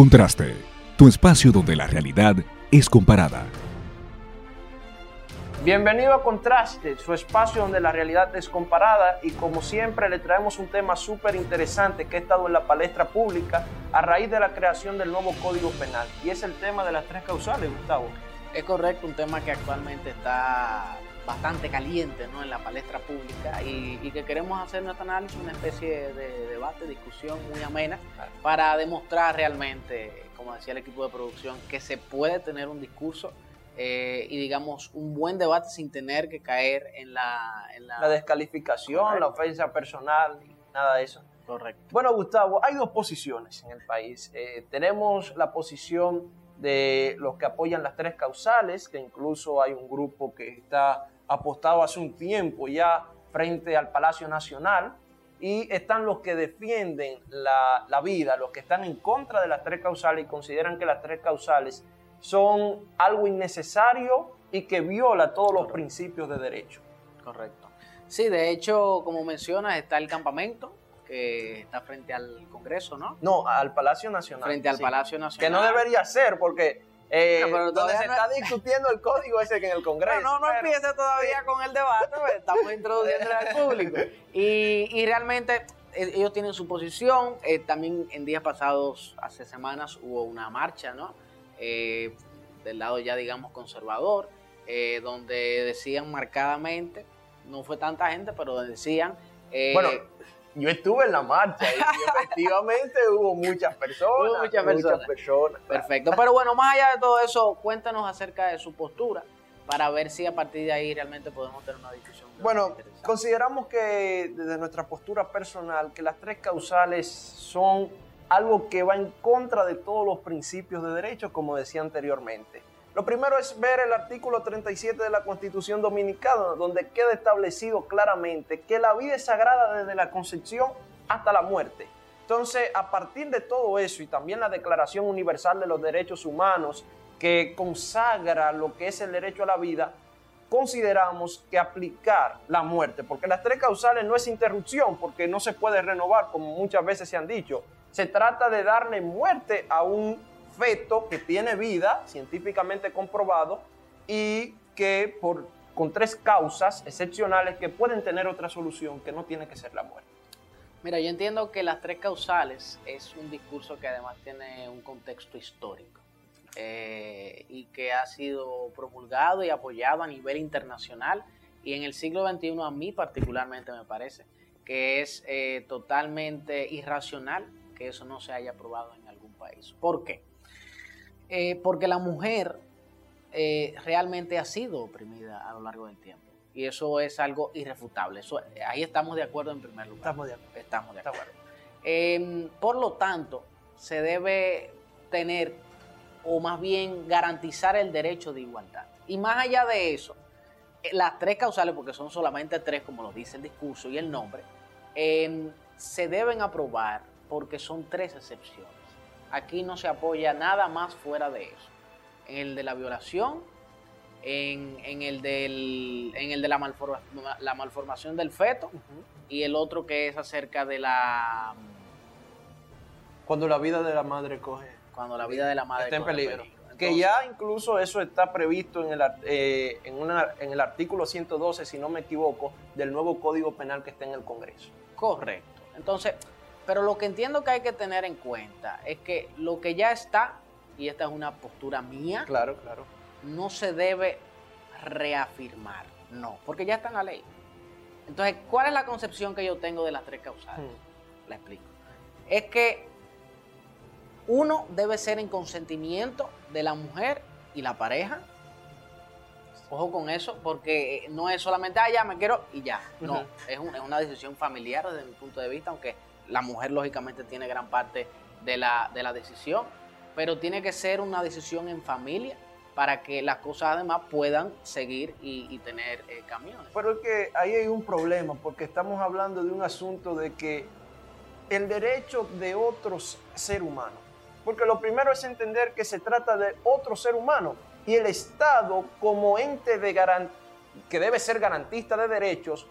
Contraste, tu espacio donde la realidad es comparada. Bienvenido a Contraste, su espacio donde la realidad es comparada y como siempre le traemos un tema súper interesante que ha estado en la palestra pública a raíz de la creación del nuevo Código Penal y es el tema de las tres causales, Gustavo. Es correcto, un tema que actualmente está bastante caliente ¿no? en la palestra pública y, que queremos hacer nuestro análisis, una especie de debate, discusión muy amena para demostrar realmente, como decía el equipo de producción, que se puede tener un discurso eh, y digamos un buen debate sin tener que caer en la... la... descalificación, la ofensa personal, nada de eso. Correcto. Bueno, Gustavo, hay dos posiciones en el país. Eh, tenemos la posición de los que apoyan las tres causales, que incluso hay un grupo que está apostado hace un tiempo ya frente al Palacio Nacional, y están los que defienden la, la vida, los que están en contra de las tres causales y consideran que las tres causales son algo innecesario y que viola todos los principios de derecho. Correcto. Sí, de hecho, como mencionas, está el campamento que está frente al Congreso, ¿no? No, al Palacio Nacional. Frente al Palacio Nacional. Que no debería ser porque eh, donde se está discutiendo el código ese que en el Congreso. No, no, no empiece todavía con el debate, pues, estamos introduciendo al público. Y, y, realmente eh, ellos tienen su posición. Eh, también en días pasados, hace semanas, hubo una marcha, ¿no? Eh, del lado ya digamos conservador, donde decían marcadamente, no fue tanta gente, pero decían... Eh, bueno, yo estuve en la marcha y efectivamente hubo muchas personas. Hubo muchas personas. personas Perfecto. Pero bueno, más allá de todo eso, cuéntanos acerca de su postura para ver si a partir de ahí realmente podemos tener una discusión. Bueno, consideramos que desde nuestra postura personal, que las tres causales son algo que va en contra de todos los principios de derecho, como decía anteriormente. Lo primero es ver el artículo 37 de la Constitución Dominicana, donde queda establecido claramente que la vida es sagrada desde la concepción hasta la muerte. Entonces, a partir de todo eso y también la Declaración Universal de los Derechos Humanos, que consagra lo que es el derecho a la vida, consideramos que aplicar la muerte, porque las tres causales no es interrupción, porque no se puede renovar, como muchas veces se han dicho, se trata de darle muerte a un feto que tiene vida, científicamente comprobado, y que por, con tres causas excepcionales que pueden tener otra solución que no tiene que ser la muerte. Mira, yo entiendo que las tres causales es un discurso que además tiene un contexto histórico eh, y que ha sido promulgado y apoyado a nivel internacional y en el siglo XXI a mí particularmente me parece que es eh, totalmente irracional que eso no se haya aprobado en algún país. ¿Por qué? Eh, porque la mujer eh, realmente ha sido oprimida a lo largo del tiempo. Y eso es algo irrefutable. Eso, ahí estamos de acuerdo en primer lugar. Estamos de acuerdo. Estamos de acuerdo. Em, por lo tanto, se debe tener, o más bien garantizar el derecho de igualdad. Y más allá de eso, eh, las tres causales, porque son solamente tres, como lo dice el discurso y el nombre, em, se deben aprobar porque son tres excepciones. Aquí no se apoya nada más fuera de eso. En el de la violación, en, el, del, en el de la, la malformación del feto y el otro que es acerca de la... Cuando la vida de la madre coge... Cuando la vida de la madre está en peligro. que ya incluso eso está previsto en el, eh, en, en el artículo 112, si no me equivoco, del nuevo Código Penal que está en el Congreso. Correcto. Entonces, pero lo que entiendo que hay que tener en cuenta es que lo que ya está, y esta es una postura mía, claro, claro. no se debe reafirmar, no, porque ya está en la ley. Entonces, ¿cuál es la concepción que yo tengo de las tres causales? Hmm. La explico. Es que uno debe ser en consentimiento de la mujer y la pareja. Ojo con eso, porque no es solamente, ah, ya me quiero y ya. No, es, es una decisión familiar desde mi punto de vista, aunque la mujer lógicamente tiene gran parte de la, decisión, pero tiene que ser una decisión en familia para que las cosas además puedan seguir y, tener eh, camiones. Pero es que ahí hay un problema, porque estamos hablando de un asunto de que el derecho de otros ser humano, porque lo primero es entender que se trata de otro ser humano y el Estado como ente de que debe ser garantista de derechos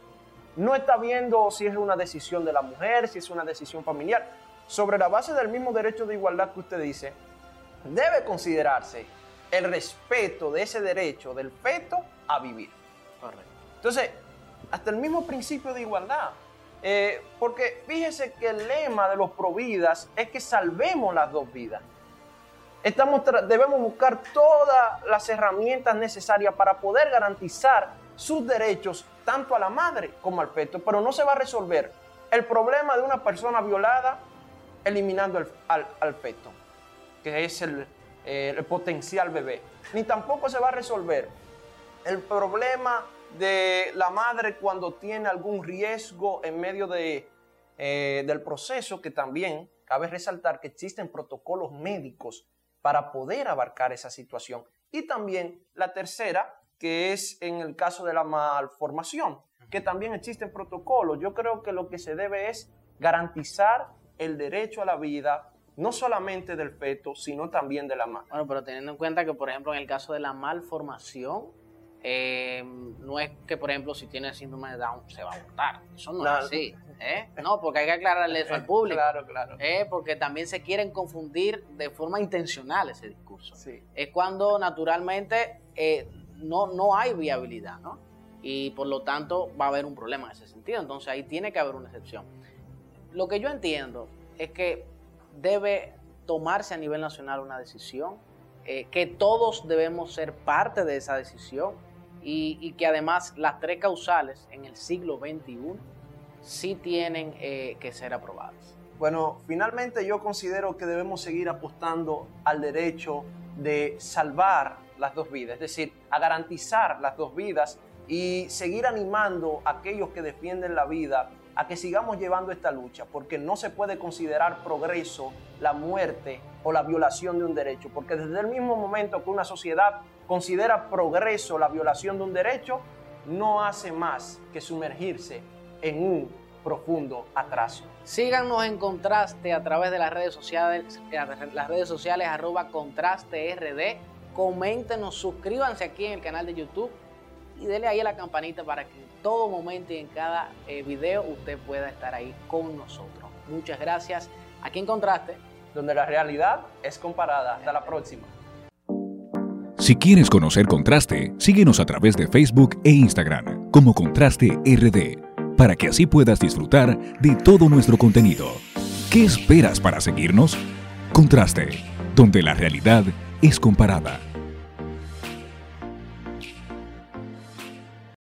no está viendo si es una decisión de la mujer, si es una decisión familiar. sobre la base del mismo derecho de igualdad que usted dice, debe considerarse el respeto de ese derecho del feto a vivir. Correcto. Entonces, hasta el mismo principio de igualdad. Eh, porque fíjese que el lema de los providas es que salvemos las dos vidas. Estamos debemos buscar todas las herramientas necesarias para poder garantizar sus derechos tanto a la madre como al feto, pero no se va a resolver el problema de una persona violada eliminando al, feto, que es el, eh, el potencial bebé, ni tampoco se va a resolver el problema de la madre cuando tiene algún riesgo en medio de, eh, del proceso, que también cabe resaltar que existen protocolos médicos para poder abarcar esa situación. Y también la tercera, que es en el caso de la malformación, que también existen protocolos. Yo creo que lo que se debe es garantizar el derecho a la vida, no solamente del feto, sino también de la madre. Bueno, pero teniendo en cuenta que, por ejemplo, en el caso de la malformación, eh, no es que, por ejemplo, si tiene síndrome de Down se va a abortar. Eso no es así. ¿eh? No, porque hay que aclararle eso al público. Claro, claro. ¿eh? Porque también se quieren confundir de forma intencional ese discurso. Es cuando naturalmente no, no hay viabilidad, ¿no? Y por lo tanto va a haber un problema en ese sentido. Entonces ahí tiene que haber una excepción. Lo que yo entiendo es que debe tomarse a nivel nacional una decisión, que todos debemos ser parte de esa decisión y, que además las tres causales en el siglo XXI sí tienen eh, que ser aprobadas. Bueno, finalmente yo considero que debemos seguir apostando al derecho de salvar las dos vidas, es decir, a garantizar las dos vidas y seguir animando a aquellos que defienden la vida a que sigamos llevando esta lucha, porque no se puede considerar progreso la muerte o la violación de un derecho, porque desde el mismo momento que una sociedad considera progreso la violación de un derecho, no hace más que sumergirse en un profundo atraso. Síganos en Contraste a través de las redes sociales, las redes sociales arroba Contraste. Coméntenos, suscríbanse aquí en el canal de YouTube y denle ahí a la campanita para que en todo momento y en cada eh, video usted pueda estar ahí con nosotros. Muchas gracias. Aquí en Contraste. Donde la realidad es comparada. Hasta la próxima. Si quieres conocer Contraste, síguenos a través de Facebook e Instagram como Contraste RD, para que así puedas disfrutar de todo nuestro contenido. ¿Qué esperas para seguirnos? Contraste, donde la realidad es comparada.